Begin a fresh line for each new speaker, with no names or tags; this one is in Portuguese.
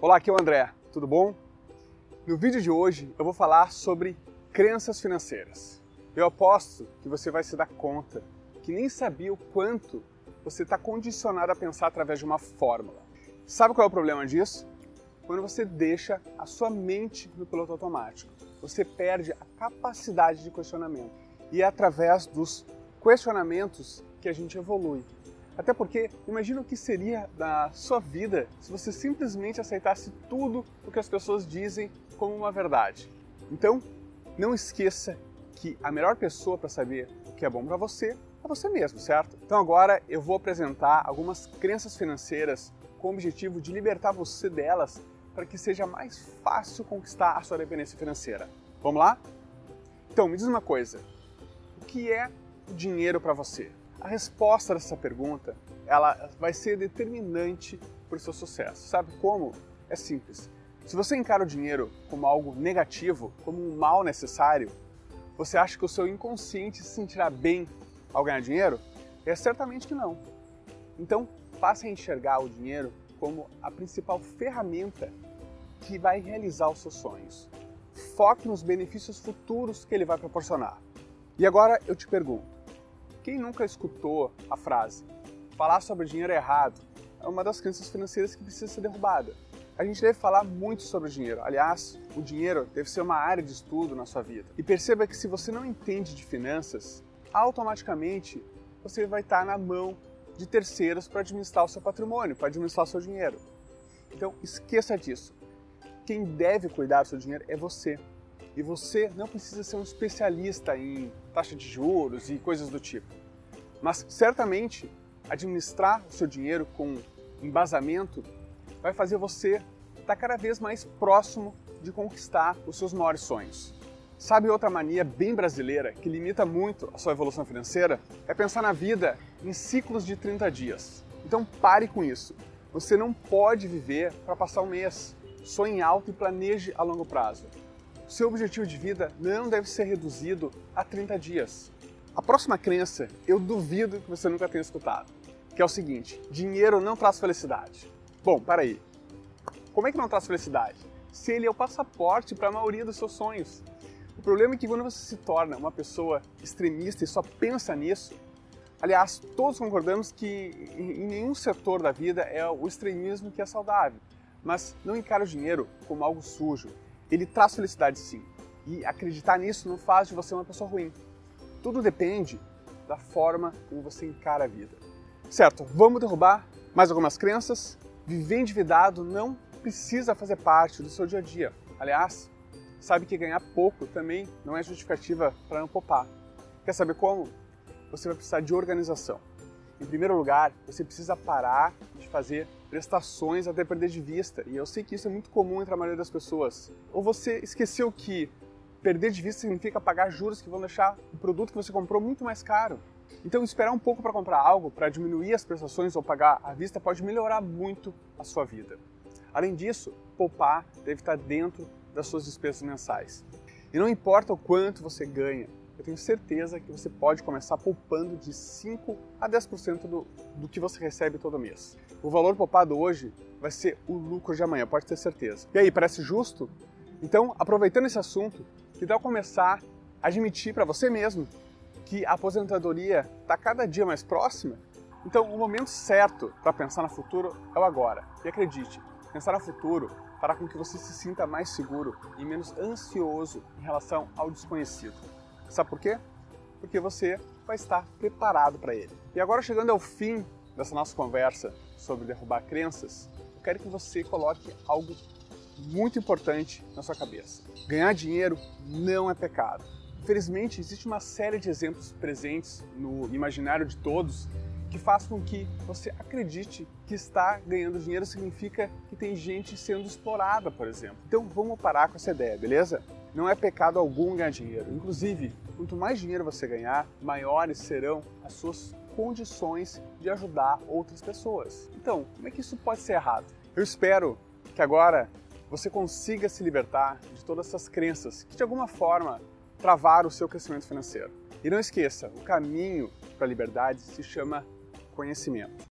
Olá, aqui é o André, tudo bom? No vídeo de hoje eu vou falar sobre crenças financeiras. Eu aposto que você vai se dar conta que nem sabia o quanto você está condicionado a pensar através de uma fórmula. Sabe qual é o problema disso? Quando você deixa a sua mente no piloto automático, você perde a capacidade de questionamento. E é através dos questionamentos que a gente evolui. Até porque, imagina o que seria da sua vida se você simplesmente aceitasse tudo o que as pessoas dizem como uma verdade. Então, não esqueça que a melhor pessoa para saber o que é bom para você é você mesmo, certo? Então agora eu vou apresentar algumas crenças financeiras com o objetivo de libertar você delas para que seja mais fácil conquistar a sua dependência financeira. Vamos lá? Então, me diz uma coisa. O que é o dinheiro para você? A resposta dessa pergunta, ela vai ser determinante para o seu sucesso. Sabe como? É simples. Se você encara o dinheiro como algo negativo, como um mal necessário, você acha que o seu inconsciente se sentirá bem ao ganhar dinheiro? É certamente que não. Então, passe a enxergar o dinheiro como a principal ferramenta que vai realizar os seus sonhos. Foque nos benefícios futuros que ele vai proporcionar. E agora eu te pergunto: quem nunca escutou a frase falar sobre dinheiro errado? É uma das crenças financeiras que precisa ser derrubada. A gente deve falar muito sobre dinheiro. Aliás, o dinheiro deve ser uma área de estudo na sua vida. E perceba que se você não entende de finanças, automaticamente você vai estar na mão de terceiros para administrar o seu patrimônio, para administrar o seu dinheiro. Então, esqueça disso. Quem deve cuidar do seu dinheiro é você. E você não precisa ser um especialista em taxa de juros e coisas do tipo. Mas certamente administrar o seu dinheiro com embasamento vai fazer você estar cada vez mais próximo de conquistar os seus maiores sonhos. Sabe outra mania bem brasileira que limita muito a sua evolução financeira? É pensar na vida em ciclos de 30 dias. Então pare com isso. Você não pode viver para passar um mês. Sonhe alto e planeje a longo prazo seu objetivo de vida não deve ser reduzido a 30 dias. A próxima crença, eu duvido que você nunca tenha escutado, que é o seguinte: dinheiro não traz felicidade. Bom, para aí. Como é que não traz felicidade? Se ele é o passaporte para a maioria dos seus sonhos. O problema é que quando você se torna uma pessoa extremista e só pensa nisso, aliás, todos concordamos que em nenhum setor da vida é o extremismo que é saudável, mas não encara o dinheiro como algo sujo, ele traz felicidade sim. E acreditar nisso não faz de você uma pessoa ruim. Tudo depende da forma como você encara a vida. Certo, vamos derrubar mais algumas crenças. Viver endividado não precisa fazer parte do seu dia a dia. Aliás, sabe que ganhar pouco também não é justificativa para não poupar. Quer saber como? Você vai precisar de organização. Em primeiro lugar, você precisa parar de fazer prestações até perder de vista. E eu sei que isso é muito comum entre a maioria das pessoas. Ou você esqueceu que perder de vista significa pagar juros que vão deixar o produto que você comprou muito mais caro. Então, esperar um pouco para comprar algo, para diminuir as prestações ou pagar à vista, pode melhorar muito a sua vida. Além disso, poupar deve estar dentro das suas despesas mensais. E não importa o quanto você ganha, eu tenho certeza que você pode começar poupando de 5 a 10% do, do que você recebe todo mês. O valor poupado hoje vai ser o lucro de amanhã, pode ter certeza. E aí, parece justo? Então, aproveitando esse assunto, que tal começar a admitir para você mesmo que a aposentadoria está cada dia mais próxima? Então, o momento certo para pensar no futuro é o agora. E acredite, pensar no futuro fará com que você se sinta mais seguro e menos ansioso em relação ao desconhecido. Sabe por quê? Porque você vai estar preparado para ele. E agora, chegando ao fim dessa nossa conversa sobre derrubar crenças, eu quero que você coloque algo muito importante na sua cabeça. Ganhar dinheiro não é pecado. Infelizmente, existe uma série de exemplos presentes no imaginário de todos que faz com que você acredite que está ganhando dinheiro significa que tem gente sendo explorada, por exemplo. Então vamos parar com essa ideia, beleza? Não é pecado algum ganhar dinheiro. Inclusive, quanto mais dinheiro você ganhar, maiores serão as suas condições de ajudar outras pessoas. Então, como é que isso pode ser errado? Eu espero que agora você consiga se libertar de todas essas crenças que de alguma forma travaram o seu crescimento financeiro. E não esqueça, o caminho para a liberdade se chama conhecimento.